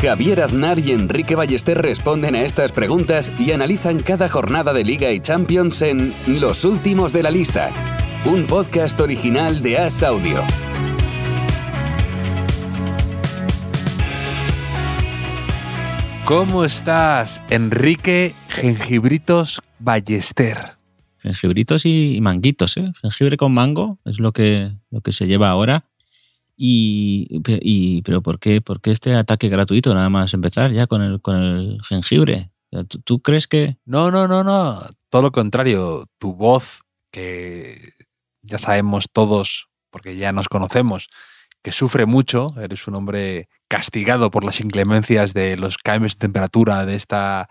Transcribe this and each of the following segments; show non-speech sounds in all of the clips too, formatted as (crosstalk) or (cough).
Javier Aznar y Enrique Ballester responden a estas preguntas y analizan cada jornada de Liga y Champions en Los Últimos de la Lista, un podcast original de As Audio. ¿Cómo estás, Enrique Gengibritos Ballester? Jengibritos y, y manguitos, ¿eh? Jengibre con mango es lo que, lo que se lleva ahora. Y, pe- y- pero ¿por qué, por qué este ataque gratuito nada más empezar ya con el, con el jengibre? O sea, ¿Tú, tú crees que No, no, no, no. Todo lo contrario. Tu voz, que ya sabemos todos, porque ya nos conocemos, que sufre mucho. Eres un hombre castigado por las inclemencias de los cambios de temperatura, de esta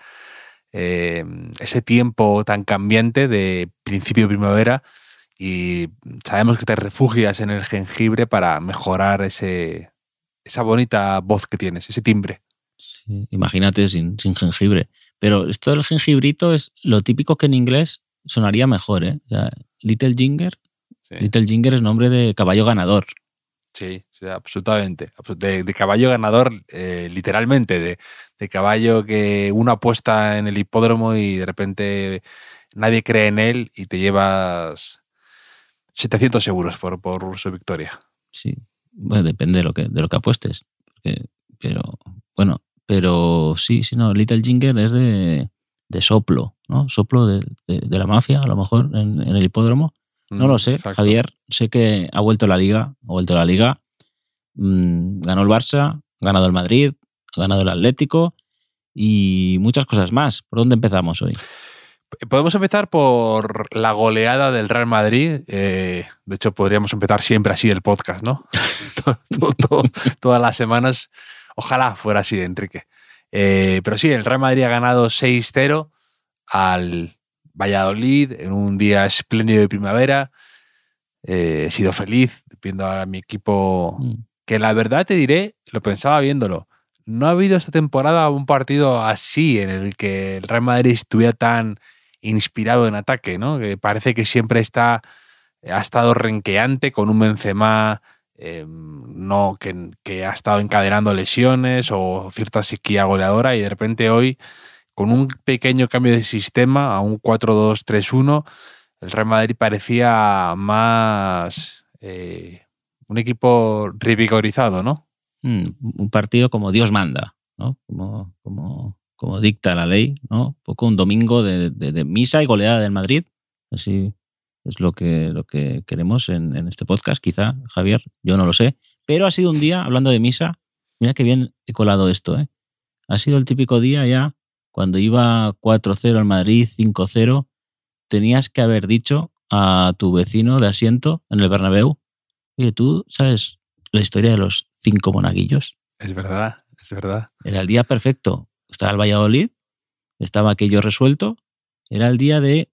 eh, ese tiempo tan cambiante de principio de primavera. Y sabemos que te refugias en el jengibre para mejorar ese, esa bonita voz que tienes, ese timbre. Sí, Imagínate sin, sin jengibre. Pero esto del jengibrito es lo típico que en inglés sonaría mejor, ¿eh? O sea, Little Ginger. Little Ginger es nombre de caballo ganador. Sí, sí, absolutamente. De, de caballo ganador, eh, literalmente, de, de caballo que uno apuesta en el hipódromo y de repente nadie cree en él y te llevas 700 euros por, por su victoria. Sí. Bueno, depende de lo que, de lo que apuestes. Porque- pero, bueno, pero sí, sí, no. Little Ginger es de, de soplo, ¿no? Soplo de, de- de la mafia, a lo mejor, en, en el hipódromo. No Mm, lo sé, exacto. Javier. Sé que ha vuelto la liga, ha vuelto la liga. Mm, ganó el Barça, ha ganado el Madrid, ha ganado el Atlético y muchas cosas más. ¿Por dónde empezamos hoy? Podemos empezar por la goleada del Real Madrid. eh, de hecho, podríamos empezar siempre así el podcast, ¿no? (laughs) Todo- todo- todo- todas las semanas. Ojalá fuera así, Enrique. Eh, pero sí, el Real Madrid ha ganado 6-0 al Valladolid en un día espléndido de primavera. Eh, he sido feliz viendo a mi equipo Mm. que la verdad te diré, lo pensaba viéndolo, no ha habido esta temporada un partido así en el que el Real Madrid estuviera tan inspirado en ataque, ¿no? Que parece que siempre está ha estado renqueante con un Benzema eh, no, que, que ha estado encadenando lesiones o cierta sequía goleadora y de repente hoy con un pequeño cambio de sistema a un 4-2-3-1 el Real Madrid parecía más eh, un equipo revigorizado, ¿no? Mm, un partido como Dios manda, ¿no? Como, como, como dicta la ley, ¿no? Un poco un domingo de, de- de misa y goleada del Madrid. Así es lo que, lo que queremos en, en este podcast, quizá, Javier, yo no lo sé. Pero ha sido un día, hablando de misa, mira que bien he colado esto, ¿eh? Ha sido el típico día ya, cuando iba 4-0 al Madrid, 5-0, tenías que haber dicho a tu vecino de asiento en el Bernabéu, oye, ¿tú sabes la historia de los cinco monaguillos? Es verdad, es verdad. Era el día perfecto. Estaba el Valladolid, estaba aquello resuelto. Era el día de,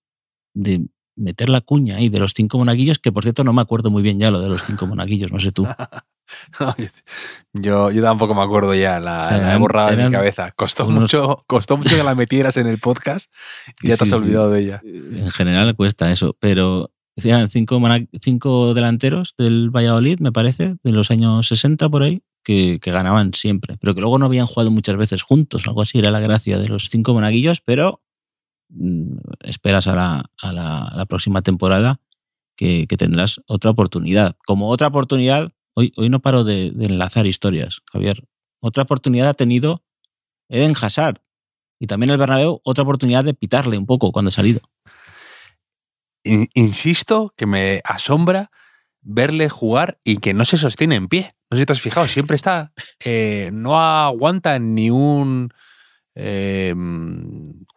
de meter la cuña ahí de los cinco monaguillos, que por cierto no me acuerdo muy bien ya lo de los cinco monaguillos, no sé tú. (laughs) yo, yo tampoco me acuerdo ya, la, O sea, la he borrado de mi cabeza. Costó unos- mucho, costó mucho que la metieras en el podcast y ya te has sí. olvidado de ella. En general cuesta eso, pero eran cinco, cinco delanteros del Valladolid, me parece, de los años 60 por ahí, que, ganaban siempre, pero que luego no habían jugado muchas veces juntos, algo así, era la gracia de los cinco monaguillos, pero mm, esperas a la, a la, próxima temporada que, tendrás otra oportunidad. Como otra oportunidad, hoy, hoy no paro de, de enlazar historias, Javier. Otra oportunidad ha tenido Eden Hazard y también el Bernabéu, otra oportunidad de pitarle un poco cuando ha salido. In- insisto que me asombra verle jugar y que no se sostiene en pie. No sé si te has fijado, siempre está. eh, no aguanta ni un eh,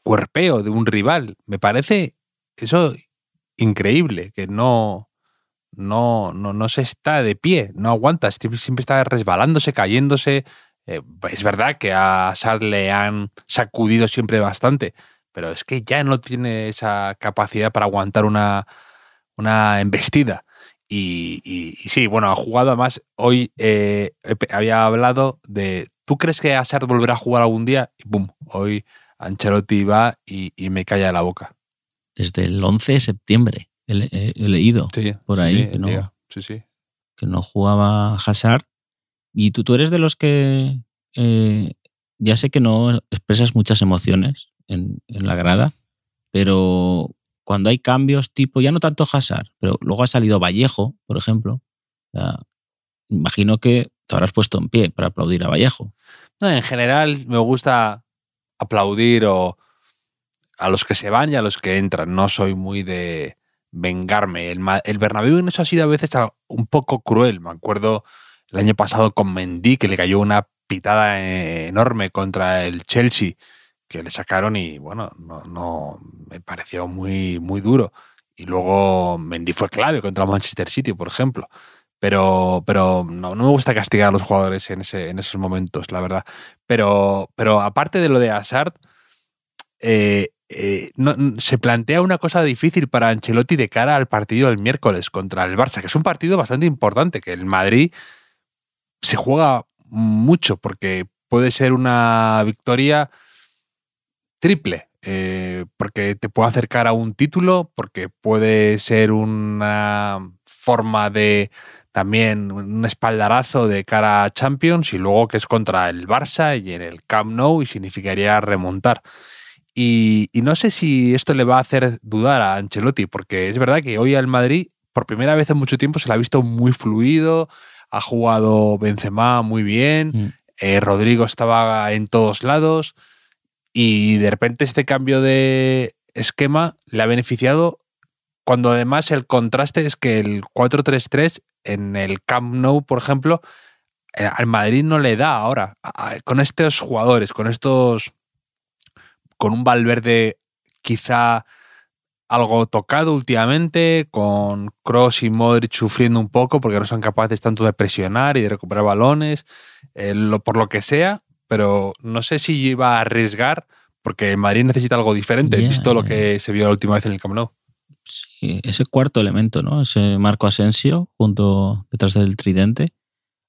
cuerpeo de un rival. Me parece eso increíble, que no, no, no, no se está de pie, no aguanta, siempre, está resbalándose, cayéndose. Eh, es verdad que a Sad le han sacudido siempre bastante, pero es que ya no tiene esa capacidad para aguantar una, una embestida. Y, y, y sí, bueno, ha jugado además, hoy eh, había hablado de, ¿tú crees que Hazard volverá a jugar algún día? Y boom, hoy Ancelotti va y, y me calla la boca. Desde el 11 de septiembre he, he- he leído Sí, por sí, ahí sí, que, no, diga, sí, sí. que no jugaba Hazard. Y tú, tú eres de los que eh, ya sé que no expresas muchas emociones en, en la grada, pero cuando hay cambios tipo, ya no tanto Hazard, pero luego ha salido Vallejo, por ejemplo, imagino que te habrás puesto en pie para aplaudir a Vallejo. No, en general me gusta aplaudir o a los que se van y a los que entran. No soy muy de vengarme. El, el Bernabéu en eso ha sido a veces un poco cruel. Me acuerdo el año pasado con Mendy que le cayó una pitada enorme contra el Chelsea que le sacaron y bueno, no, no me pareció muy, muy duro. Y luego Mendy fue clave contra Manchester City, por ejemplo. Pero, pero no, no me gusta castigar a los jugadores en, ese, en esos momentos, la verdad. Pero, pero aparte de lo de Hazard, eh, eh, no- se plantea una cosa difícil para Ancelotti de cara al partido del miércoles contra el Barça, que es un partido bastante importante, que el Madrid se juega mucho porque puede ser una victoria triple, eh, porque te puede acercar a un título, porque puede ser una forma de también un espaldarazo de cara a Champions y luego que es contra el Barça y en el Camp Nou y significaría remontar. Y, y no sé si esto le va a hacer dudar a Ancelotti, porque es verdad que hoy al Madrid, por primera vez en mucho tiempo, se le ha visto muy fluido, ha jugado Benzema muy bien, Mm. eh, Rodrigo estaba en todos lados y de repente este cambio de esquema le ha beneficiado cuando además el contraste es que el 4-3-3 en el Camp Nou, por ejemplo, eh, al Madrid no le da ahora. Con estos jugadores, con estos. con un Valverde quizá algo tocado últimamente, con Cross y Modric sufriendo un poco porque no son capaces tanto de presionar y de recuperar balones, eh, lo- por lo que sea, pero no sé si iba a arriesgar porque Madrid necesita algo diferente, Ya, visto lo que se vio la última vez en el Camp Nou. Sí, ese cuarto elemento, ¿no? Ese Marco Asensio junto detrás del tridente.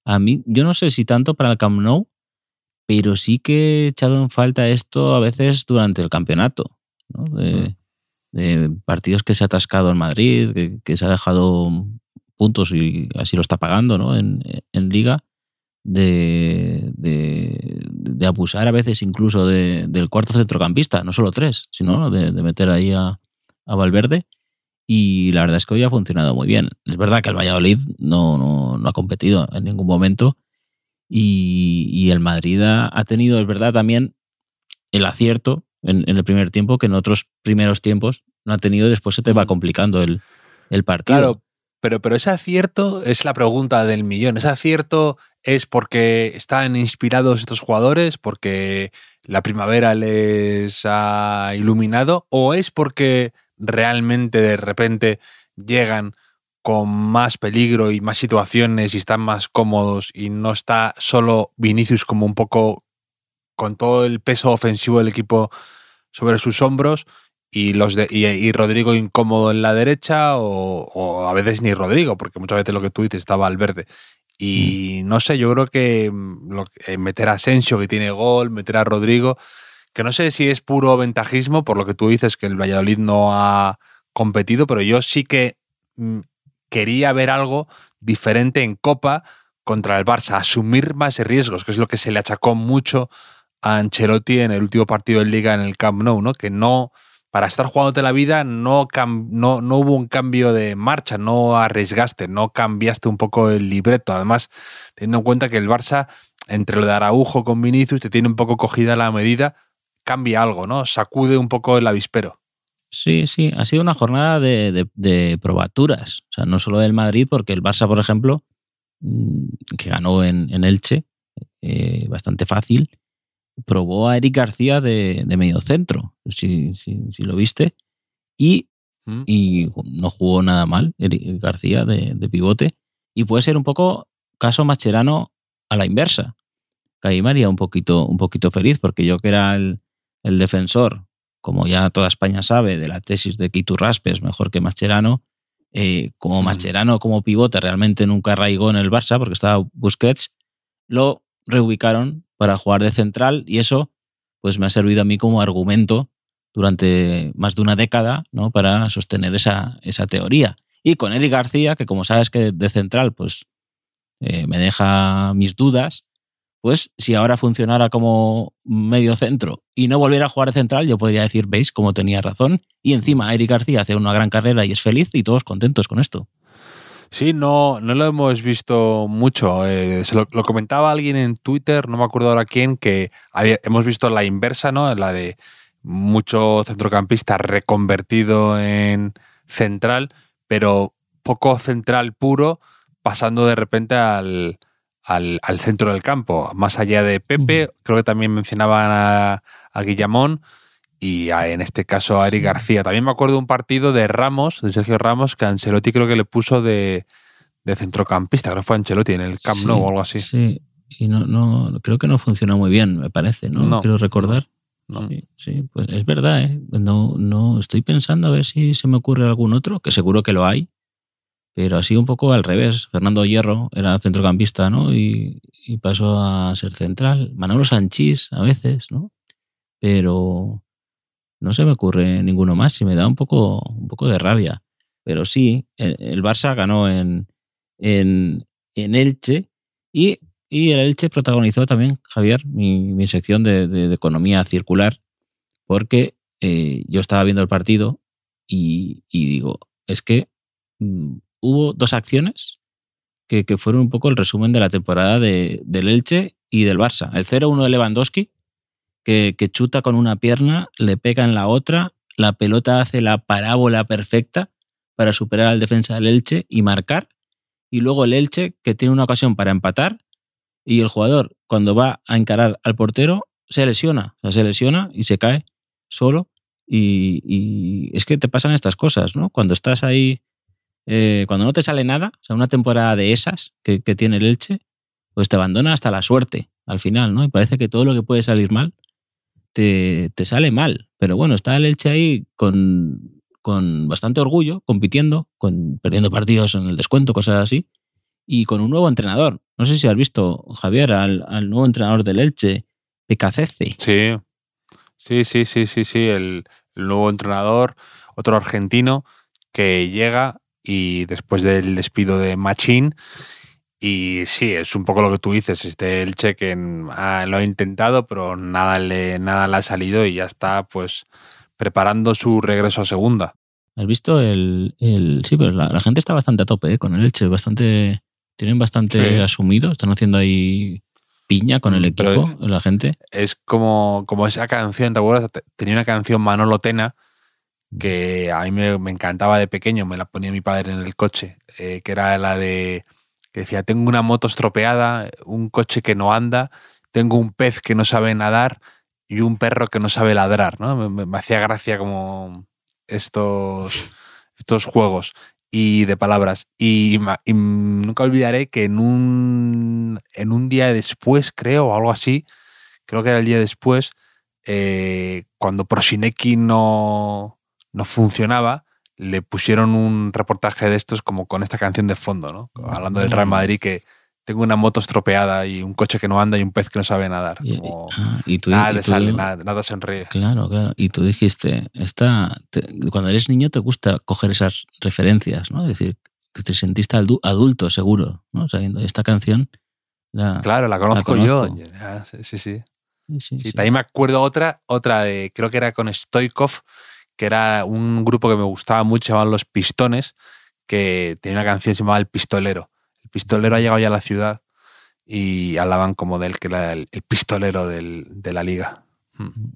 A mí, yo no sé si tanto para el Camp Nou, pero sí que he echado en falta esto a veces durante el campeonato, ¿no? De, de partidos que se ha atascado en Madrid, que, que se ha dejado puntos y así lo está pagando, ¿no? En, en liga, de, de, de abusar a veces incluso de- del cuarto centrocampista, no solo tres, sino de, meter ahí a, a Valverde. Y la verdad es que hoy ha funcionado muy bien. Es verdad que el Valladolid no, no, no ha competido en ningún momento. Y, y el Madrid ha, ha tenido, es verdad, también el acierto en, en el primer tiempo que en otros primeros tiempos no ha tenido. Después se te va Mm. complicando el, el partido. Claro, pero, pero ese acierto es la pregunta del millón. ¿Ese acierto es porque están inspirados estos jugadores, porque la primavera les ha iluminado, o es porque realmente de repente llegan con más peligro y más situaciones y están más cómodos y no está solo Vinicius como un poco con todo el peso ofensivo del equipo sobre sus hombros y los de, y, Rodrigo incómodo en la derecha o, o a veces ni Rodrigo, porque muchas veces lo que tú dices estaba al verde. Y no sé, yo creo que mm, lo eh, meter a Asensio que tiene gol, meter a Rodrigo, que no sé si es puro ventajismo, por lo que tú dices que el Valladolid no ha competido, pero yo sí que mm, quería ver algo diferente en Copa contra el Barça, asumir más riesgos, que es lo que se le achacó mucho a Ancelotti en el último partido de Liga en el Camp Nou, ¿no? Que no, para estar jugándote la vida, no, no, no hubo un cambio de marcha, no arriesgaste, no cambiaste un poco el libreto. Además, teniendo en cuenta que el Barça, entre lo de Araujo con Vinicius, te tiene un poco cogida la medida, cambia algo, ¿no? Sacude un poco el avispero. Sí, sí, ha sido una jornada de, de- de probaturas. O sea, no solo del Madrid, porque el Barça, por ejemplo, mm, que ganó en, en Elche, eh, bastante fácil, probó a Eric García de, de medio centro, si, si, si lo viste, y, ¿Mm? y no jugó nada mal Eric García de, de pivote. Y puede ser un poco caso Mascherano a la inversa. Que ahí me haría un poquito, un poquito feliz, porque yo que era el, el defensor como ya toda España sabe, de la tesis de que Iturraspe es mejor que Mascherano, eh, como Hmm. Mascherano como pivote realmente nunca arraigó en el Barça porque estaba Busquets, lo reubicaron para jugar de central y eso pues me ha servido a mí como argumento durante más de una década ¿no? para sostener esa, esa teoría. Y con Eric García, que como sabes que de central pues eh, me deja mis dudas, pues si ahora funcionara como medio centro y no volviera a jugar de central, yo podría decir, veis, como tenía razón. Y encima Eric García hace una gran carrera y es feliz y todos contentos con esto. Sí, no, no lo hemos visto mucho. Eh, se lo, lo comentaba alguien en Twitter, no me acuerdo ahora quién, que había- hemos visto la inversa, ¿no? La de mucho centrocampista reconvertido en central, pero poco central puro, pasando de repente al, al, al centro del campo. Más allá de Pepe, creo que también mencionaban a, a Guillamón y en este caso a Eric García. También me acuerdo de un partido de Ramos, de Sergio Ramos, que Ancelotti creo que le puso de, de centrocampista, creo que fue Ancelotti en el Camp Sí, Nou o algo así. Sí, y no, no, creo que no funcionó muy bien, me parece, ¿no? No. Quiero recordar. No. Sí, sí, pues es verdad, ¿eh? No, no, estoy pensando a ver si se me ocurre algún otro, que seguro que lo hay, pero así un poco al revés. Fernando Hierro era centrocampista, ¿no? Y, y pasó a ser central. Manolo Sanchís a veces, ¿no? Pero no se me ocurre ninguno más y me da un poco, un poco de rabia. Pero sí, el, el Barça ganó en, en, en Elche y, y el Elche protagonizó también, Javier, mi, mi sección de, de- economía circular, porque eh, yo estaba viendo el partido y, y digo, es que mm, hubo dos acciones que, que fueron un poco el resumen de la temporada de- del Elche y del Barça. El 0-1 de Lewandowski, que, chuta con una pierna, le pega en la otra, la pelota hace la parábola perfecta para superar al defensa del Elche y marcar. Y luego el Elche, que tiene una ocasión para empatar, y el jugador, cuando va a encarar al portero, se lesiona. O sea, se lesiona y se cae solo. Y, y es que te pasan estas cosas, ¿no? Cuando estás ahí, eh, cuando no te sale nada, o sea, una temporada de esas que, que tiene el Elche, pues te abandona hasta la suerte al final, ¿no? Y parece que todo lo que puede salir mal te, sale mal. Pero bueno, está el Elche ahí con, con bastante orgullo, compitiendo, con, perdiendo partidos en el descuento, cosas así, y con un nuevo entrenador. No sé si has visto, Javier, al, al nuevo entrenador del Elche, Pecacece. Sí, sí, sí, sí, sí, sí. El, el nuevo entrenador, otro argentino, que llega y después del despido de Machín. Y sí, es un poco lo que tú dices. Este Elche que mm, ah, lo ha intentado, pero nada le, nada le ha salido y ya está, pues, preparando su regreso a segunda. ¿Has visto el...? el sí, pero la, la gente está bastante a tope ¿eh? con el Elche, bastante... Tienen bastante Sí. asumido, están haciendo ahí piña con el Mm, pero- equipo, la gente. Es como, como esa canción, ¿te acuerdas? Te- Tenía una canción Manolo Tena que a mí me, me encantaba de pequeño, me la ponía mi padre en el coche, eh, que era la de decía, tengo una moto estropeada, un coche que no anda, tengo un pez que no sabe nadar y un perro que no sabe ladrar, ¿no? Me, hacía gracia como estos, estos juegos y de palabras. Y nunca olvidaré que en un, en un día después, creo, o algo así, creo que era el día después, eh, cuando Prosineki no, no funcionaba, le pusieron un reportaje de estos como con esta canción de fondo, ¿no? Hablando del Real Madrid que tengo una moto estropeada y un coche que no anda y un pez que no sabe nadar. Y, Como ah, y tú, nada y le tú- sale, nada, nada sonríe. Claro, claro. Y tú dijiste, esta, te- cuando eres niño te gusta coger esas referencias, ¿no? Es decir, que te sentiste adu- adulto, seguro, ¿no? Sabiendo esta canción. la- Claro, la conozco, conozco. yo. Sí, sí. sí, sí, Sí, sí. También me acuerdo otra, otra de, creo que era con Stoikov, que era un grupo que me gustaba mucho, llamaban Los Pistones, que tenía una canción que se llamaba El Pistolero. El Pistolero ha llegado ya a la ciudad y hablaban como de él, que era el, el pistolero del- de la liga.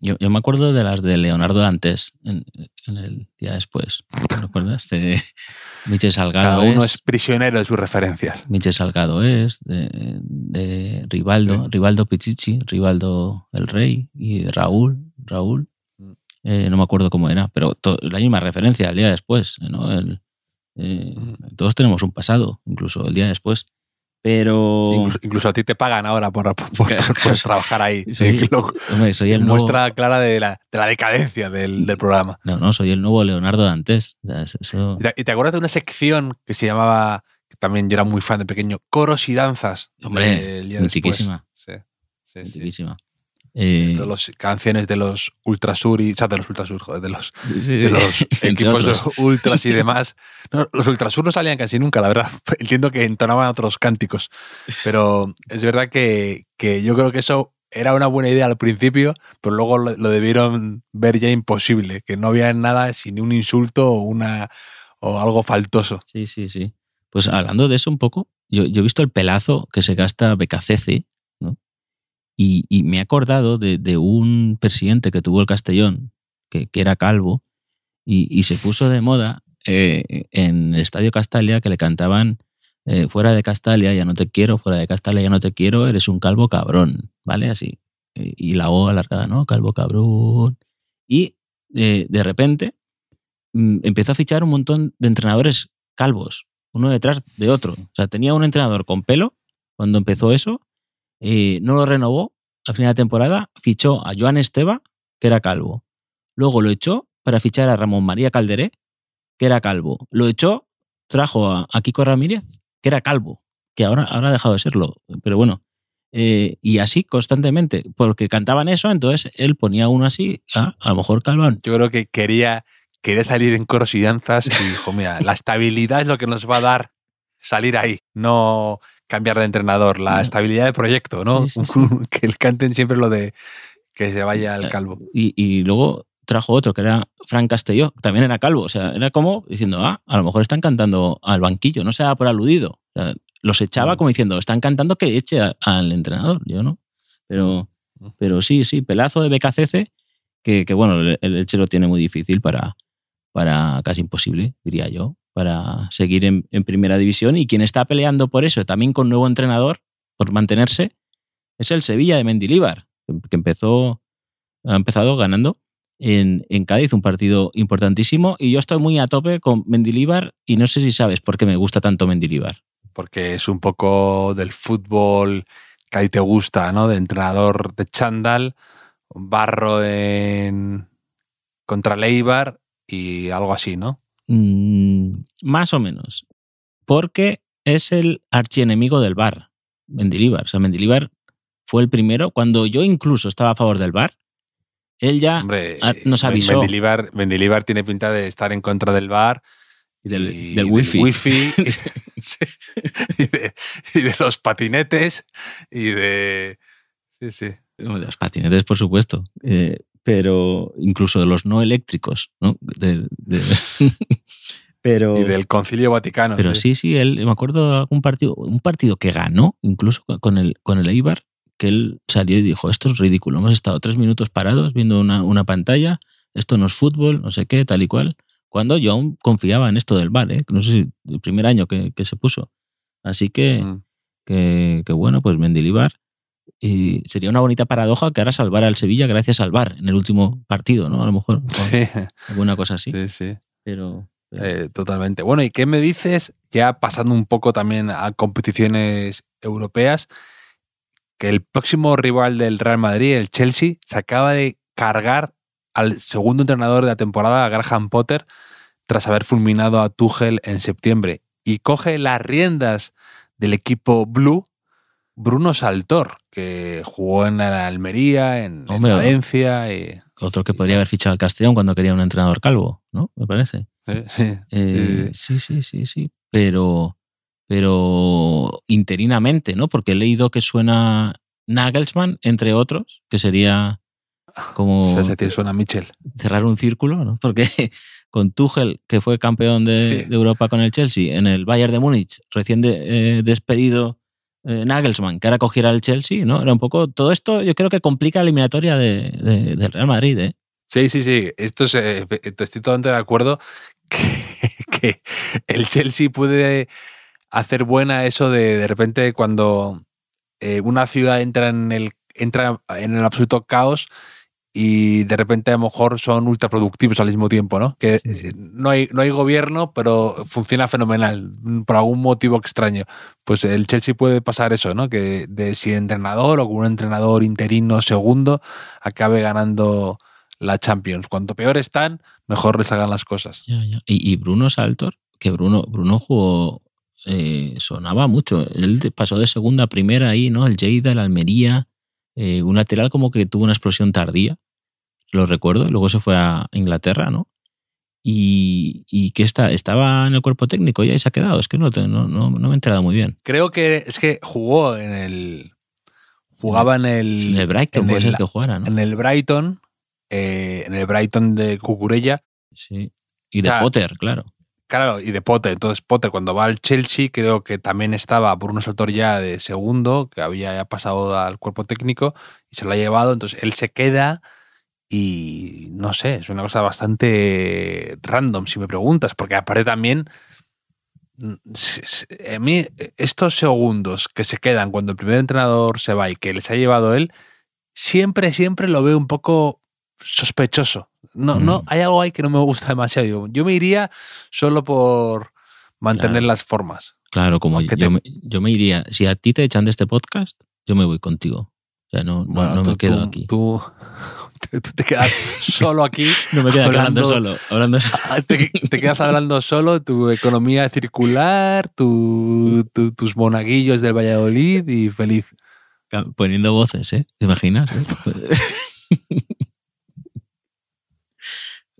Yo, yo me acuerdo de las de Leonardo antes, en, en el día después. ¿Te acuerdas? De Michel Salgado. Cada uno es, es prisionero de sus referencias. Michel Salgado es, de, de Rivaldo, Sí. Rivaldo Pichichi, Rivaldo el Rey y Raúl, Raúl. Eh, no me acuerdo cómo era, pero la misma referencia al día después. ¿no? El, eh, todos tenemos un pasado, incluso el día después. Pero. Sí, incluso, incluso a ti te pagan ahora por, por- por- Claro, por claro. trabajar ahí. Soy- Sí, lo- hombre, soy el nuevo- muestra clara de la, de la decadencia del, del programa. No, no, soy el nuevo Leonardo Dantes. O sea, es- eso- ¿Y te, y te acuerdas de una sección que se llamaba, también yo era muy fan de pequeño, Coros y Danzas? Hombre, del día después? mitiquísima. Sí, sí, sí. Eh, De las canciones de los Ultrasur y, o sea, de los Ultrasur, joder, de los, sí, sí, de los (laughs) equipos de otros. Ultras y demás. No, los Ultrasur no salían casi nunca, la verdad. (laughs) Entiendo que entonaban otros cánticos, pero es verdad que, que yo creo que eso era una buena idea al principio, pero luego lo, lo debieron ver ya imposible, que no había nada sin un insulto o, una, o algo faltoso. Sí, sí, sí. Pues hablando de eso un poco, yo, yo he visto el pelazo que se gasta ¿no? Y, me he acordado de, un presidente que tuvo el Castellón, que, era calvo, y, se puso de moda eh, en el Estadio Castalia que le cantaban eh, fuera de Castalia, ya no te quiero, fuera de Castalia, ya no te quiero, eres un calvo cabrón, ¿vale? Así. Eh, Y la O alargada, ¿no? Calvo cabrón. Y de repente mm, empezó a fichar un montón de entrenadores calvos, uno detrás de otro. O sea, tenía un entrenador con pelo cuando empezó eso, eh, no lo renovó a final de temporada, fichó a Joan Esteba, que era calvo. Luego lo echó para fichar a Ramón María Calderé, que era calvo. Lo echó, trajo a, a Kiko Ramírez, que era calvo, que ahora, ahora ha dejado de serlo. Pero bueno, eh, y así constantemente, porque cantaban eso, entonces él ponía uno así, ah, a lo mejor calván. Yo creo que quería, quería salir en coros y danzas y dijo, mira, la estabilidad es lo que nos va a dar salir ahí, no cambiar de entrenador, la No. estabilidad de proyecto, ¿no? Sí, sí, (laughs) que el canten siempre lo de que se vaya al calvo. Y, y luego trajo otro, que era Fran Castelló, también era calvo. O sea, era como diciendo, ah, a lo mejor están cantando al banquillo, no se da por aludido. O sea, los echaba Mm. como diciendo, están cantando que eche a- al entrenador. Yo no. Pero, Mm. pero sí, sí, pelazo de BKCC, que, que bueno, el, el Elche lo tiene muy difícil para, para casi imposible, diría yo, para seguir en, primera división. Y quien está peleando por eso, también con nuevo entrenador, por mantenerse, es el Sevilla de Mendilíbar, que que empezó, ha empezado ganando en, en Cádiz, un partido importantísimo. Y yo estoy muy a tope con Mendilíbar y no sé si sabes por qué me gusta tanto Mendilíbar. Porque es un poco del fútbol que ahí te gusta, ¿no? De entrenador de chándal, barro en contra Leibar y algo así, ¿no? Mm, más o menos. Porque es el archienemigo del bar, Mendilíbar. O sea, Mendilíbar fue el primero. Cuando yo incluso estaba a favor del bar, él ya Hombre, nos eh, avisó. Mendilibar, Mendilibar tiene pinta de estar en contra del bar Y del, y del wifi. wifi, (laughs) sí, y, de, y de los patinetes y de... Sí, sí. De los patinetes, por supuesto. Eh, pero incluso de los no eléctricos, ¿no? De- de- (laughs) pero, Y del Concilio Vaticano. pero sí, sí, él, me acuerdo de algún partido, un partido que ganó, incluso con el, con el Eibar, que él salió y dijo, esto es ridículo, hemos estado tres minutos parados viendo una, una pantalla, esto no es fútbol, no sé qué, tal y cual, cuando yo aún confiaba en esto del bar, ¿eh? no sé si el primer año que, que se puso. Así que, Mm. que, que bueno, pues Mendilibar. Y sería una bonita paradoja que ahora salvara al Sevilla gracias al VAR en el último partido, ¿no? A lo mejor. Sí, Alguna cosa así. sí, sí. Pero. pero- Eh, totalmente. Bueno, ¿y qué me dices, ya pasando un poco también a competiciones europeas, que el próximo rival del Real Madrid, el Chelsea, se acaba de cargar al segundo entrenador de la temporada, a Graham Potter, tras haber fulminado a Tuchel en septiembre, y coge las riendas del equipo Blue, Bruno Saltor, que jugó en la Almería, en, Valencia. y- Otro que podría haber fichado al Castellón cuando quería un entrenador calvo, ¿no? Me parece. sí, sí. Eh, sí, sí, sí, sí. Pero. Pero interinamente, ¿no? Porque he leído que suena Nagelsmann, entre otros, que sería como (laughs) Es decir, suena Mitchell. cerrar un círculo, ¿no? Porque (laughs) con Tuchel, que fue campeón de, Sí. de Europa con el Chelsea, en el Bayern de Múnich, recién de- eh, despedido eh, Nagelsmann, que ahora cogiera el Chelsea, ¿no? Era un poco. Todo esto yo creo que complica la eliminatoria de, Real Madrid, ¿eh? Sí, sí, sí. Esto es, eh, estoy totalmente de acuerdo (laughs) que, que el Chelsea puede hacer buena eso de de repente cuando eh, una ciudad entra en el entra en el absoluto caos y de repente a lo mejor son ultraproductivos al mismo tiempo, ¿no? Que Sí, sí. no hay, no hay gobierno, pero funciona fenomenal, por algún motivo extraño. Pues el Chelsea puede pasar eso, ¿no? Que de si entrenador o con un entrenador interino segundo acabe ganando la Champions. Cuanto peor están, mejor les hagan las cosas. Ya, ya. Y, y Bruno Saltor, que Bruno, Bruno jugó, eh, sonaba mucho. Él pasó de segunda a primera ahí, ¿no? El Lleida, el Almería, eh, un lateral como que tuvo una explosión tardía, lo recuerdo, y luego se fue a Inglaterra, ¿no? Y, y que está, estaba en el cuerpo técnico y se ha quedado. Es que no, no, no, no me he enterado muy bien. Creo que es que jugó en el. Jugaba en el. En el Brighton en puede el- ser que jugara, ¿no? en el Brighton. eh, en el Brighton de Cucurella. Sí. Y de O sea, Potter, claro. Claro, y de Potter. Entonces, Potter, cuando va al Chelsea, creo que también estaba por un Saltor ya de segundo, que había ya pasado al cuerpo técnico y se lo ha llevado. Entonces, él se queda y no sé, es una cosa bastante random, si me preguntas, porque aparte también. mm, A mí, estos segundos que se quedan cuando el primer entrenador se va y que les ha llevado él, siempre, siempre lo veo un poco sospechoso. No, no, Mm. hay algo ahí que no me gusta demasiado. Yo me iría solo por mantener Claro. las formas. Claro, como yo, te- me, yo me iría, si a ti te echan de este podcast, yo me voy contigo. O sea, no, no- Bueno, no tú, me quedo tú- aquí. (laughs) Tú, te quedas solo aquí. (laughs) no me quedo aquí hablando, hablando- solo. Hablando. Ah, Te, te quedas hablando solo, tu economía circular, tu- tu- tus monaguillos del Valladolid y feliz. Poniendo voces, ¿eh? ¿Te imaginas? (laughs)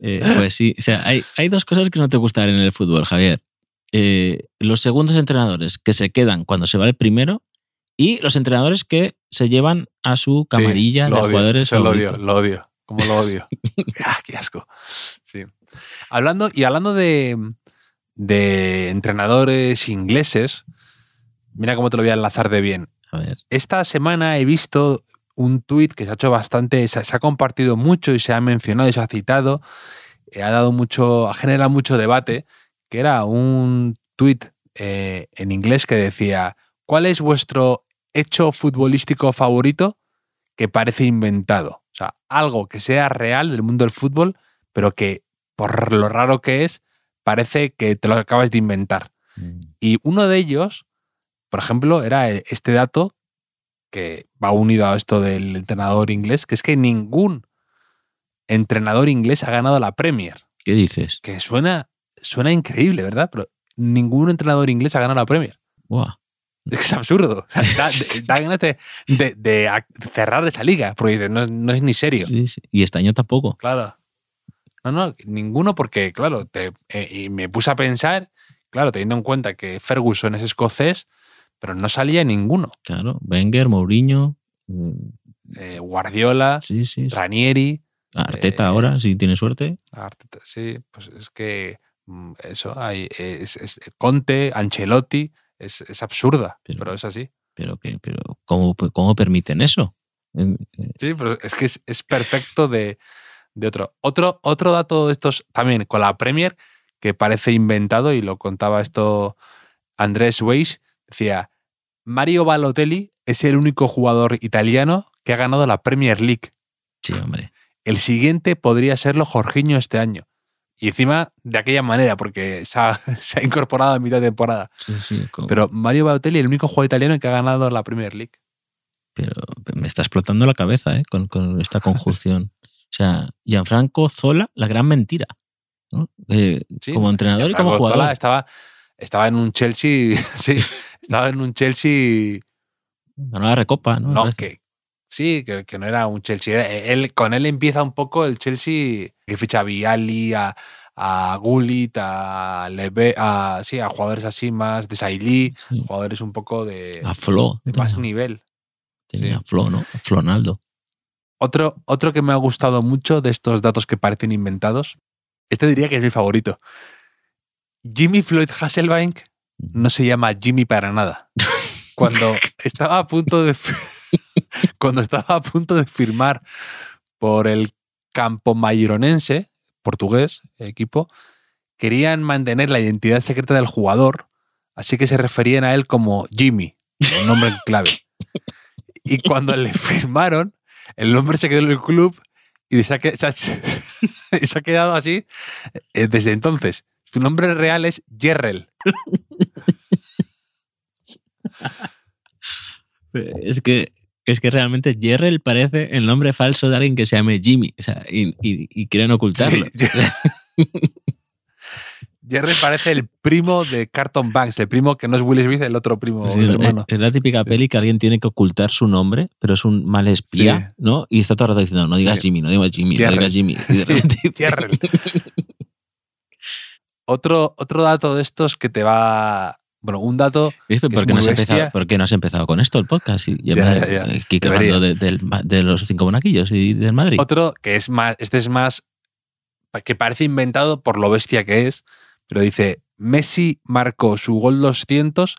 Eh, pues sí, o sea, hay, hay dos cosas que no te gustan en el fútbol, Javier. Eh, los segundos entrenadores que se quedan cuando se va el primero y los entrenadores que se llevan a su camarilla Sí, de odio, jugadores eso lo odio, lo odio. Como lo odio. (laughs) ah, qué asco. Sí. Hablando, y hablando de, de entrenadores ingleses, mira cómo te lo voy a enlazar de bien. A ver, Esta semana he visto un tuit que se ha hecho bastante, se, se ha compartido mucho y se ha mencionado y se ha citado, eh, ha dado mucho, ha generado mucho debate, que era un tuit eh, en inglés que decía, ¿cuál es vuestro hecho futbolístico favorito que parece inventado? O sea, algo que sea real del mundo del fútbol, pero que por lo raro que es, parece que te lo acabas de inventar. mm, Y uno de ellos, por ejemplo, era e- este dato que va unido a esto del entrenador inglés, que es que ningún entrenador inglés ha ganado la Premier. ¿qué dices? Que suena, suena increíble, ¿verdad? Pero ningún entrenador inglés ha ganado la Premier. Buah. Es que es absurdo. O sea, da, (laughs) da ganas de, de- de ac- cerrar esa liga, porque no es, no es ni serio. Sí, sí. Y este año tampoco. Claro. No, no, ninguno porque, claro, te- eh, y me puse a pensar, claro, teniendo en cuenta que Ferguson es escocés, pero no salía ninguno. Claro, Wenger, Mourinho, eh, Eh, Guardiola, sí, sí. sí. Ranieri, Arteta eh, ahora, si tiene suerte. Arteta, sí, pues es que mm, eso, hay, es, es- Conte, Ancelotti, es, es absurda, Pero- pero, es así. Pero, que, pero ¿cómo, cómo permiten eso? Eh, Sí, pero es que es, es perfecto de, de otro. otro. Otro dato de estos también con la Premier, que parece inventado, y lo contaba esto Andrés Weiss, decía, Mario Balotelli es el único jugador italiano que ha ganado la Premier League. Sí, hombre. El siguiente podría serlo Jorginho este año. Y encima de aquella manera, porque se ha, (laughs) se ha incorporado a mitad de temporada. Sí, sí. co- Pero Mario Balotelli, el único jugador italiano que ha ganado la Premier League. pero me está explotando la cabeza ¿eh? con, con esta conjunción. (laughs) O sea, Gianfranco Zola, la gran mentira. ¿no? Eh, Sí, como entrenador y como jugador. Zola estaba, estaba en un Chelsea, (laughs) sí, estaba en un Chelsea, Ganó la recopa, ¿no? no, que sí, que, que no era un Chelsea. era- él, con él empieza un poco el Chelsea que ficha a Viali, a, a Gullit, a sí, a jugadores así más de Sailly, Sí. jugadores un poco de, A Flo. de más nivel. Tenía sí. Flo, ¿no? A Flonaldo. Otro, otro que me ha gustado mucho de estos datos que parecen inventados, este diría que es mi favorito. Jimmy Floyd Hasselbank no se llama Jimmy para nada. (laughs) Cuando estaba a punto de (laughs) (laughs) cuando estaba a punto de firmar por el Campo Maironense, portugués, equipo, querían mantener la identidad secreta del jugador, así que se referían a él como Jimmy, un nombre clave. Y cuando le firmaron, el nombre se quedó en el club y se ha, que- se ha- (laughs) y se ha quedado así eh, desde entonces. Su nombre real es Jerrel. Es que, es que realmente Jerrel parece el nombre falso de alguien que se llame Jimmy. O sea, y, y- y quieren ocultarlo. Sí. (laughs) Jerrel parece el primo de Carton Banks, el primo que no es Will Smith, el otro primo Sí, el es- hermano. es la típica Sí. peli que alguien tiene que ocultar su nombre, pero es un mal espía, Sí. ¿no? Y está todo el rato diciendo, no digas. Jimmy, no digas Jimmy, Jerrel. no digas Jimmy. (laughs) (laughs) Otro, otro dato de estos que te va. Bueno, un dato. ¿Por, qué no has empezado. ¿Por qué no has empezado con esto, el podcast? Y ya Ya, ya, ya. Aquí hablando de, ma- de los cinco monaquillos y del Madrid. Otro que es más. Este es más. que parece inventado por lo bestia que es. Pero dice: Messi marcó su gol 200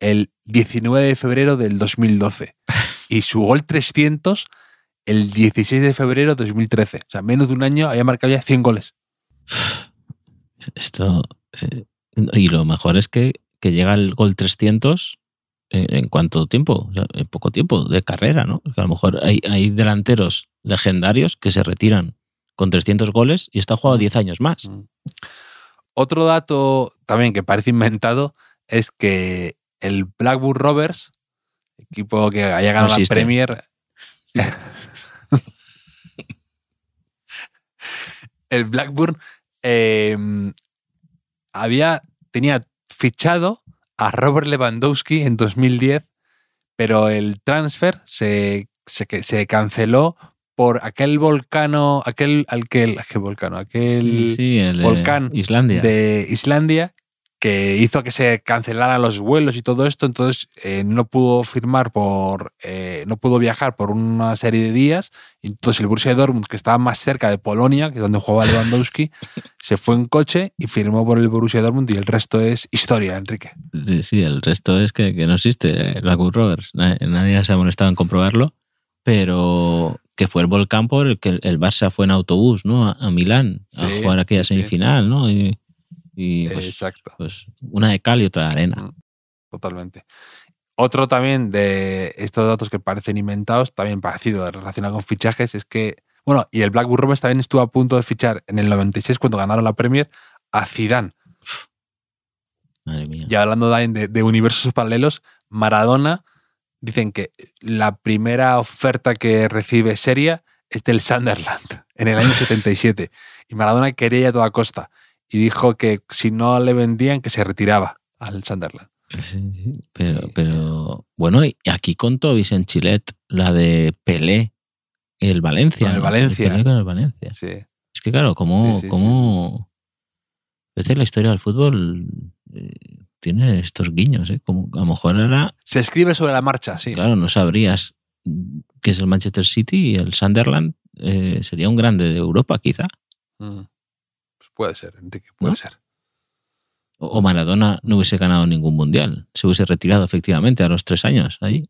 el 19 de febrero del 2012. (laughs) Y su gol 300 el 16 de febrero de 2013. O sea, menos de un año había marcado ya 100 goles. Esto. eh, y lo mejor es que, que llega el gol 300 en, cuánto tiempo, O sea, en poco tiempo de carrera, ¿no? Porque a lo mejor hay, hay delanteros legendarios que se retiran con 300 goles y está jugado 10 años más. Otro dato también que parece inventado es que el Blackburn Rovers, equipo que haya ganado la. Premier, (laughs) (laughs) el Blackburn eh, había, tenía fichado a Robert Lewandowski en 2010, pero el transfer se, se, canceló por aquel volcano, aquel, aquel, aquel volcano, aquel Sí, sí, el, eh, volcán Islandia. de Islandia que hizo que se cancelaran los vuelos y todo esto, entonces eh, no pudo firmar por, eh, no pudo viajar por una serie de días, entonces el Borussia Dortmund, que estaba más cerca de Polonia, que es donde jugaba Lewandowski, (laughs) se fue en coche y firmó por el Borussia Dortmund y el resto es historia, Enrique. Sí, sí, el resto es que, que no existe el Blackwood Rovers. Na- Nadie se ha molestado en comprobarlo, pero que fue el volcán por el que el Barça fue en autobús, ¿no? A, a Milán a Sí, jugar aquella sí, sí. semifinal, ¿no? Y, y, pues, Exacto. pues una de cal y otra de arena. Totalmente. Otro también de estos datos que parecen inventados, también parecido relacionado con fichajes, es que, bueno, y el Blackburn Rovers también estuvo a punto de fichar en el 96 cuando ganaron la Premier a Zidane. Madre mía. Y hablando también de, de universos paralelos, Maradona, dicen que la primera oferta que recibe seria es del Sunderland en el año (laughs) 77. Y Maradona quería ir a toda costa. Y dijo que si no le vendían, que se retiraba al Sunderland. Sí, sí, Pero, pero bueno, y aquí contó Vicente Chilet la de Pelé, el Valencia. Con el ¿no? Valencia. Pelé con el Valencia. Sí. Es que claro, como, sí, como a veces la historia del fútbol eh, tiene estos guiños, ¿eh? Como a lo mejor era, Se escribe sobre la marcha, sí. claro, no sabrías que es el Manchester City y el Sunderland eh, sería un grande de Europa, quizá. Mm. Puede ser, Enrique, puede ¿No? ser. O Maradona no hubiese ganado ningún mundial, se hubiese retirado efectivamente a los tres años allí.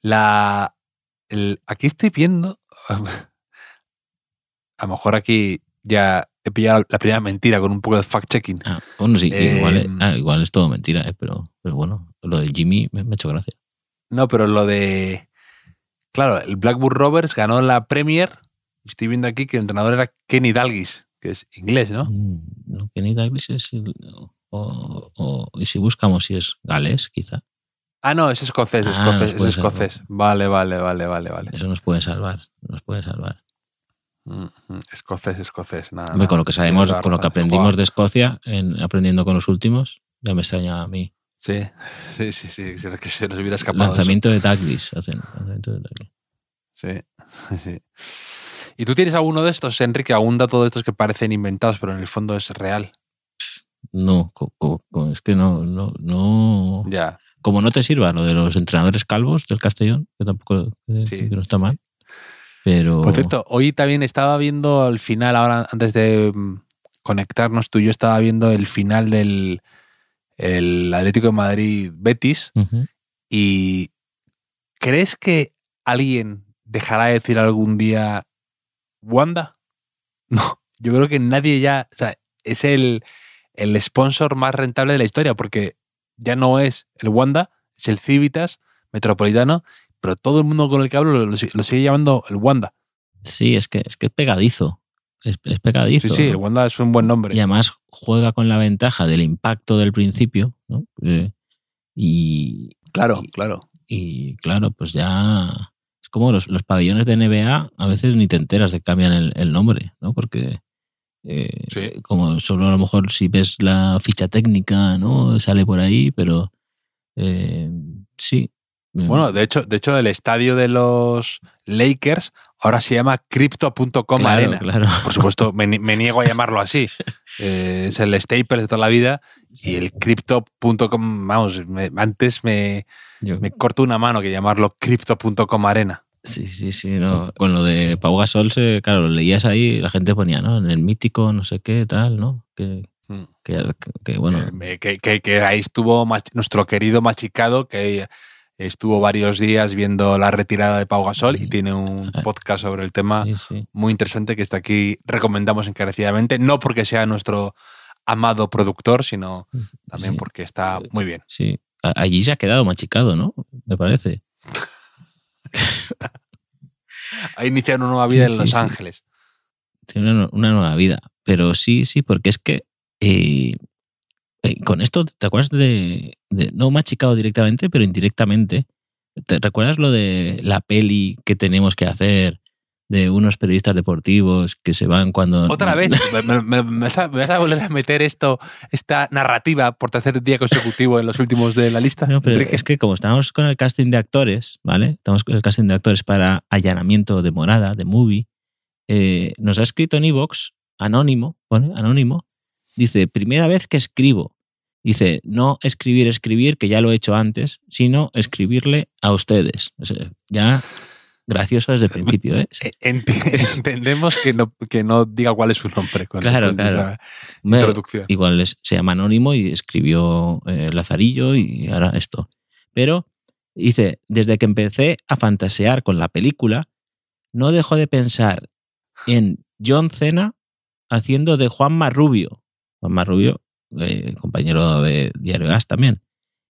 La, el- aquí estoy viendo. (laughs) A lo mejor aquí ya he pillado la primera mentira con un poco de fact-checking. Ah, bueno, sí, Eh, igual, ah, igual es todo mentira, ¿eh? pero, pero bueno, lo de Jimmy me, me ha hecho gracia. No, pero lo de. Claro, el Blackburn Rovers ganó la Premier. Estoy viendo aquí que el entrenador era Kenny Dalgis, que es inglés, ¿no? Mm, No, Kenny Dalglish es el- o, o- y si buscamos si es galés, quizá. Ah, no, es escocés, Ah, escocés, es escocés. Vale, vale, vale, vale, vale. Eso nos puede salvar, nos puede salvar. Mm, Escocés, escocés, nada. Hombre, con lo que sabemos, con lo que aprendimos de Escocia, en, aprendiendo con los últimos, ya me extraña a mí. Sí, sí, sí, sí, que que se nos hubiera escapado. eso. Lanzamiento de Dalglish, hacen. Lanzamiento de Dalglish. (laughs) Sí, sí. ¿Y tú tienes alguno de estos, Enrique? ¿Algún dato de estos que parecen inventados, pero en el fondo es real? No, es que no, no, no. Ya. Como no te sirva lo de los entrenadores calvos del Castellón, que tampoco eh, Sí, que no está mal. Pero. Por cierto, hoy también estaba viendo el final, ahora antes de mm, conectarnos tú y yo, estaba viendo el final del el Atlético de Madrid Betis y ¿crees que alguien dejará de decir algún día Wanda? (laughs) No, yo creo que nadie ya, o sea, es el, el sponsor más rentable de la historia porque ya no es el Wanda, es el Civitas Metropolitano, pero todo el mundo con el que hablo lo, lo sigue- lo sigue llamando el Wanda. Sí, es que es, que es pegadizo. Es, es pegadizo. Sí, sí, ¿no? el Wanda es un buen nombre. Y además juega con la ventaja del impacto del principio, ¿no? Eh, y, Claro, Y- claro. y claro, pues ya es como los, los pabellones de NBA, a veces ni te enteras de que cambian el, el nombre, ¿no? Porque eh, Sí. como solo a lo mejor si ves la ficha técnica, ¿no? Sale por ahí, pero eh, sí. Bueno, de hecho, de hecho, el estadio de los Lakers ahora se llama Crypto.com claro, Arena. claro. Por supuesto, me niego a llamarlo así. Eh, es el Staples de toda la vida y el Crypto.com, vamos, me- antes me, Yo- me corto una mano que llamarlo Crypto.com Arena. Sí, sí, sí. No. Con lo de Pau Gasol, se, claro, lo leías ahí, la gente ponía, ¿no? En el mítico, no sé qué, tal, ¿no? Que, Mm. que, que, bueno, Eh, que, que- que ahí estuvo nuestro querido Machicado, que estuvo varios días viendo la retirada de Pau Gasol y tiene un Ah. podcast sobre el tema sí, sí. muy interesante que está aquí recomendamos encarecidamente, no porque sea nuestro amado productor, sino también Sí. porque está muy bien. Sí, allí se ha quedado machicado, ¿no? Me parece. Ha iniciado una nueva vida Sí, en sí, Los sí. Ángeles. Tiene una, una nueva vida. Pero sí, sí, porque es que eh, eh, con esto, ¿te acuerdas de, de- No machicado directamente, pero indirectamente? ¿Te recuerdas lo de la peli que tenemos que hacer de unos periodistas deportivos que se van cuando... Otra vez, me, me- me- me vas a, me vas a volver a meter esto, esta narrativa por tercer día consecutivo en los últimos de la lista. No, pero es que como estamos con el casting de actores, ¿vale? Estamos con el casting de actores para allanamiento de morada, de movie. eh, nos ha escrito en Evox, anónimo, pone, anónimo, dice, primera vez que escribo. Dice, no escribir, escribir, que ya lo he hecho antes, sino escribirle a ustedes. O sea, ya gracioso desde el principio, ¿eh? Enti- (laughs) entendemos que no, que no diga cuál es su nombre. con- Claro, claro. esa introducción. Igual es- se llama Anónimo y escribió eh, Lazarillo y ahora esto. Pero dice, desde que empecé a fantasear con la película, no dejo de pensar en John Cena haciendo de Juanma Rubio. Juanma Rubio, eh, compañero de Diario Gas también.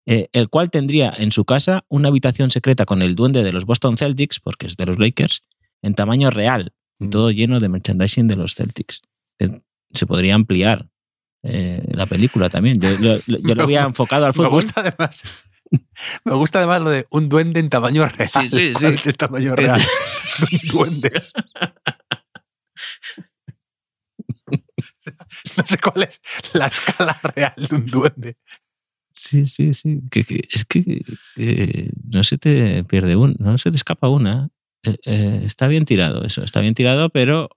Eh, el cual tendría en su casa una habitación secreta con el duende de los Boston Celtics, porque es de los Lakers, en tamaño real, y Mm. todo lleno de merchandising de los Celtics. Eh, Se podría ampliar eh, la película también. Yo, lo- lo- yo lo había (laughs) enfocado al Me fútbol. gusta además. Me gusta además lo de un duende en tamaño real. Sí, sí, ¿Cuál (laughs) sí. es el tamaño real (laughs) un duende. No sé cuál es la escala real de un duende. Sí, sí, sí. Que, que- es que eh, no se te pierde un, no se te escapa una. Eh, eh, está bien tirado eso, está bien tirado, pero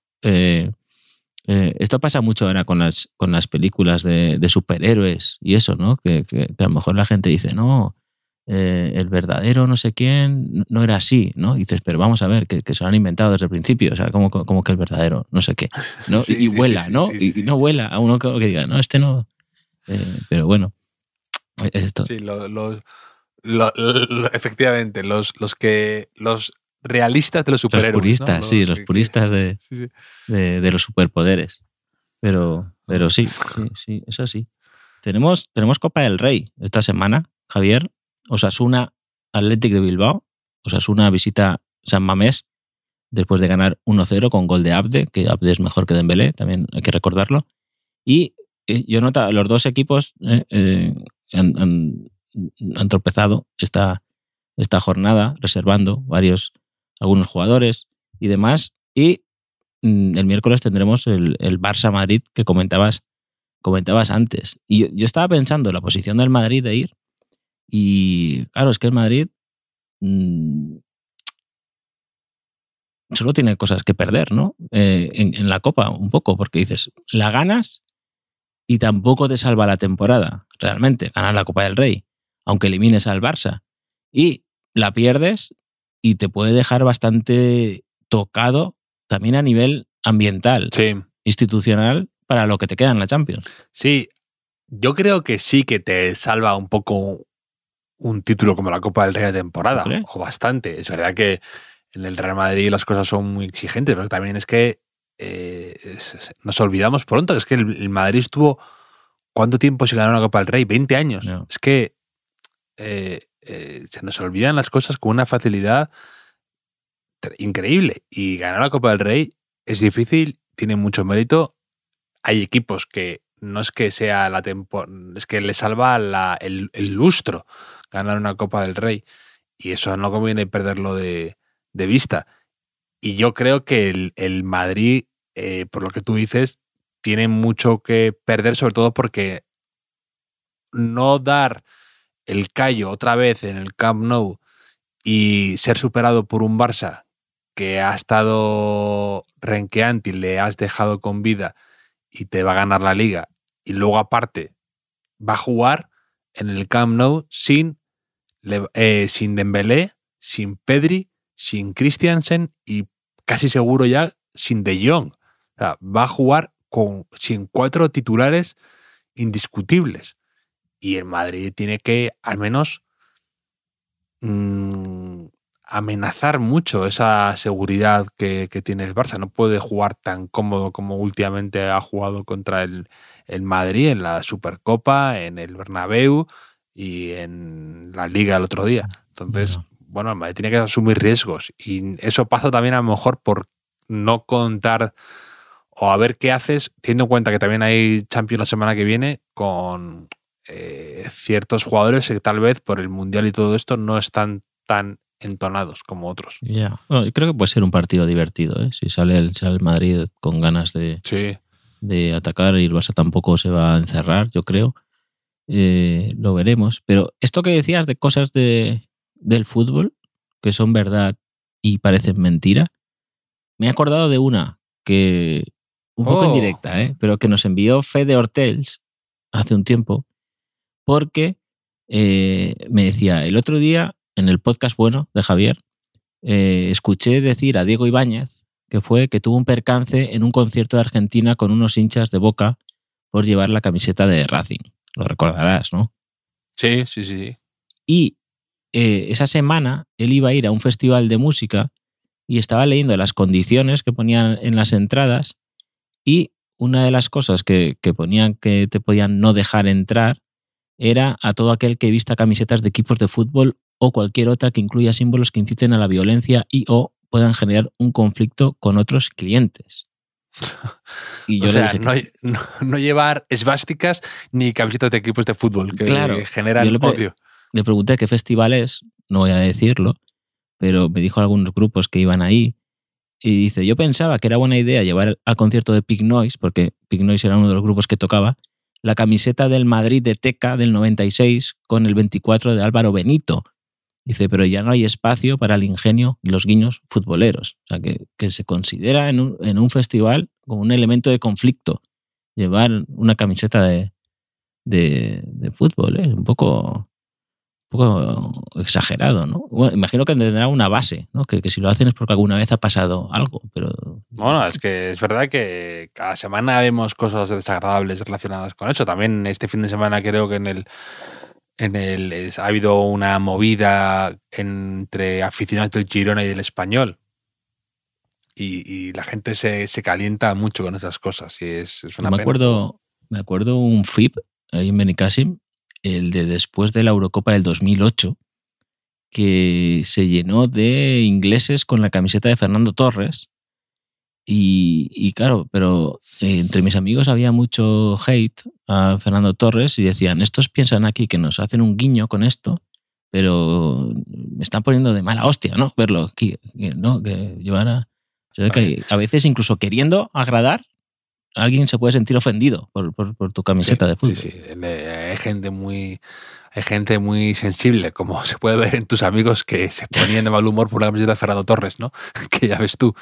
esto pasa mucho ahora con las, con las películas de, de superhéroes y eso, ¿no? Que, que- a lo mejor la gente dice, no, el verdadero no sé quién no era así, ¿no? Y dices, pero vamos a ver, que, que se lo han inventado desde el principio, o sea, como, como que el verdadero no sé qué, ¿no? (laughs) Sí, y, y sí, vuela, sí, ¿no? y, no vuela a uno que, diga, no, este no. Pero bueno, esto, Sí, lo- los- lo- lo- efectivamente, los, los que. Los realistas de los los superhéroes. ¿no? puristas, sí, los que- puristas de, sí, sí. de, de los superpoderes. Pero, pero sí, sí, sí, eso sí. Tenemos, tenemos Copa del Rey esta semana, Javier. Osasuna Athletic de Bilbao. Osasuna visita San Mamés después de ganar 1-0 con gol de Abde, que Abde es mejor que Dembélé, también hay que recordarlo. Y eh, yo nota, los dos equipos eh, eh, han, han- tropezado esta, esta jornada, reservando varios, algunos jugadores y demás. Y mm, el miércoles tendremos el, el Barça Madrid que comentabas, comentabas antes. Y yo, yo estaba pensando en la posición del Madrid de ir. Y claro, es que el Madrid mm, solo tiene cosas que perder, ¿no? Eh, en, en la Copa, un poco, porque dices, la ganas y tampoco te salva la temporada, realmente, ganar la Copa del Rey, aunque elimines al Barça. Y la pierdes y te puede dejar bastante tocado también a nivel ambiental, Sí. institucional, para lo que te queda en la Champions. Sí, yo creo que sí que te salva un poco un título como la Copa del Rey de temporada, o bastante. Es verdad que en el Real Madrid las cosas son muy exigentes, pero también es que eh, nos olvidamos pronto, es que el, el Madrid estuvo, ¿cuánto tiempo sin ganar una Copa del Rey? 20 años. Es que eh, eh, se nos olvidan las cosas con una facilidad increíble. Y ganar la Copa del Rey es difícil, tiene mucho mérito. Hay equipos que no es que sea la temporada, es que le salva la- el, el lustro ganar una Copa del Rey. Y eso no conviene perderlo de, de vista. Y yo creo que el, el Madrid, eh, por lo que tú dices, tiene mucho que perder, sobre todo porque no dar el callo otra vez en el Camp Nou y ser superado por un Barça que ha estado renqueante y le has dejado con vida y te va a ganar la liga y luego aparte va a jugar en el Camp Nou sin, eh, sin Dembélé, sin Pedri, sin Christiansen y casi seguro ya sin De Jong. O sea, va a jugar con, sin cuatro titulares indiscutibles. Y el Madrid tiene que al menos mm, amenazar mucho esa seguridad que, que tiene el Barça. No puede jugar tan cómodo como últimamente ha jugado contra el, el Madrid en la Supercopa, en el Bernabéu y en la Liga el otro día. Entonces, No. bueno, el Madrid tiene que asumir riesgos. Y eso pasa también a lo mejor por no contar o a ver qué haces, teniendo en cuenta que también hay Champions la semana que viene con eh, ciertos jugadores que tal vez por el Mundial y todo esto no están tan entonados como otros. Ya. Bueno, yo creo que puede ser un partido divertido, ¿eh? Si sale el, sale el Madrid con ganas de, Sí, de atacar y el Barça tampoco se va a encerrar, yo creo. Eh, lo veremos. Pero esto que decías de cosas de, del fútbol, que son verdad y parecen mentira, me he acordado de una que, un poco Oh. indirecta, ¿eh? pero que nos envió Fede Hortels hace un tiempo, porque eh, me decía, el otro día, en el podcast bueno de Javier, eh, escuché decir a Diego Ibáñez que fue que tuvo un percance en un concierto de Argentina con unos hinchas de boca por llevar la camiseta de Racing. Lo recordarás, ¿no? sí, sí, sí. Y eh, esa semana él iba a ir a un festival de música y estaba leyendo las condiciones que ponían en las entradas y una de las cosas que, que ponían que te podían no dejar entrar era a todo aquel que vista camisetas de equipos de fútbol o cualquier otra que incluya símbolos que inciten a la violencia y o puedan generar un conflicto con otros clientes. (laughs) Y yo o sea, no, no- no llevar esvásticas ni camisetas de equipos de fútbol que Claro, generan yo le odio. le pregunté qué festival es, no voy a decirlo, pero me dijo algunos grupos que iban ahí. Y dice, yo pensaba que era buena idea llevar al concierto de Pig Noise, porque Pig Noise era uno de los grupos que tocaba, la camiseta del Madrid de Teca del 96 con el 24 de Álvaro Benito. Dice, pero ya no hay espacio para el ingenio y los guiños futboleros. O sea, que, que se considera en un, en un festival como un elemento de conflicto llevar una camiseta de, de, de fútbol. ¿eh? Un poco poco exagerado, ¿no? Bueno, imagino que tendrá una base, ¿no? Que, que si lo hacen es porque alguna vez ha pasado algo, pero Bueno, es que es verdad que cada semana vemos cosas desagradables relacionadas con eso. También este fin de semana creo que en el en el es- ha habido una movida entre aficionados del Girona y del Español. Y, y la gente se, se calienta mucho con esas cosas. Y es, es una me pena. acuerdo, me acuerdo un FIP ahí en Benicassim, el de después de la Eurocopa del 2008, que se llenó de ingleses con la camiseta de Fernando Torres. Y, y claro, pero entre mis amigos había mucho hate a Fernando Torres y decían, estos piensan aquí que nos hacen un guiño con esto, pero me están poniendo de mala hostia, ¿no? Verlo aquí, ¿no? Que llevara... o sea, que a veces incluso queriendo agradar, alguien se puede sentir ofendido por, por- por tu camiseta Sí, de fútbol. Sí, sí. Hay gente muy. Hay gente muy sensible, como (laughs) se puede ver en tus amigos que se ponían de mal humor por la camiseta de Fernando Torres, ¿no? (laughs) Que ya ves tú.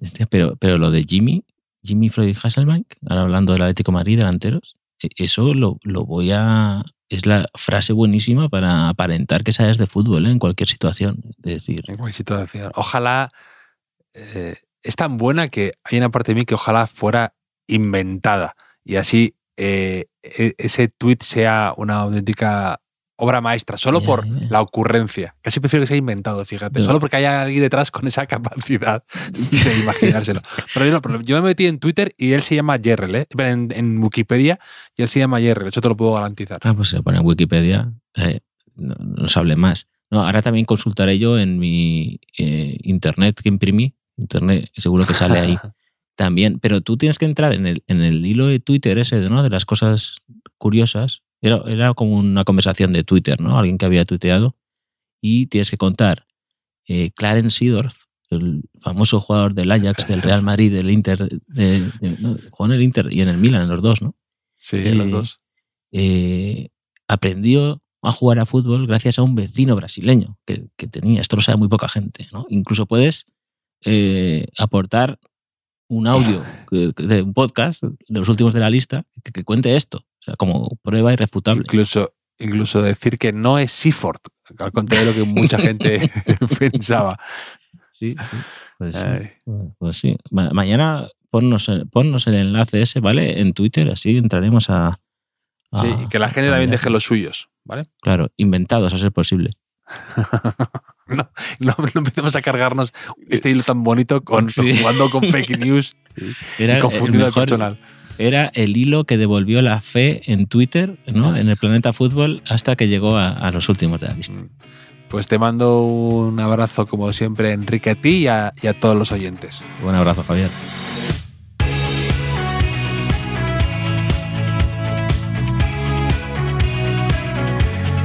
Hostia, pero, pero lo de Jimmy, Jimmy Floyd Hasselbank, ahora hablando del Atlético de Madrid, delanteros, e- eso lo, lo voy a... Es la frase buenísima para aparentar que sabes de fútbol ¿eh? en cualquier situación. Es decir, En cualquier situación. Ojalá. eh, es tan buena que hay una parte de mí que ojalá fuera inventada y así eh, e- ese tweet sea una auténtica obra maestra, solo por la ocurrencia. Casi prefiero que sea inventado, fíjate, No. solo porque haya alguien detrás con esa (laughs) capacidad de imaginárselo. Pero no, pero yo me metí en Twitter y él se llama Jerrel, ¿eh? En, en Wikipedia y él se llama Jerrel, eso te lo puedo garantizar. ah, pues se pone en Wikipedia, eh, no, no se hable más. No, ahora también consultaré yo en mi eh, internet que imprimí. Internet, seguro que sale ahí (laughs) también. Pero tú tienes que entrar en el, en el hilo de Twitter ese, ¿no? De las cosas curiosas. Era, era como una conversación de Twitter, ¿no? Alguien que había tuiteado. Y tienes que contar eh, Clarence Seedorf, el famoso jugador del Ajax, del Real Madrid, del Inter, de, de- no, jugó en el Inter y en el Milan, en los dos, ¿no? Sí, Eh, los dos. eh, aprendió a jugar a fútbol gracias a un vecino brasileño que, que tenía. Esto lo sabe muy poca gente. ¿no? Incluso puedes eh, aportar un audio (laughs) de un podcast de los últimos de la lista que, que cuente esto, o sea, como prueba irrefutable. Incluso, incluso decir que no es Seaford, al contrario de lo que mucha gente (laughs) pensaba. Sí, sí. Pues sí. Pues sí. Ma- mañana ponnos, el- ponnos el enlace ese, ¿vale? En Twitter, así entraremos a. a- Sí, que la gente también deje los suyos, ¿vale? Claro, inventados a ser posible. (laughs) (laughs) No, no, no empecemos a cargarnos este hilo tan bonito con Sí. jugando con (laughs) fake news Era y el confundiendo al mejor- personal. era el hilo que devolvió la fe en Twitter, ¿no? en el planeta fútbol, hasta que llegó a, a los últimos de la lista. Pues te mando un abrazo, como siempre, Enrique, a ti y a, y a todos los oyentes. Un abrazo, Javier.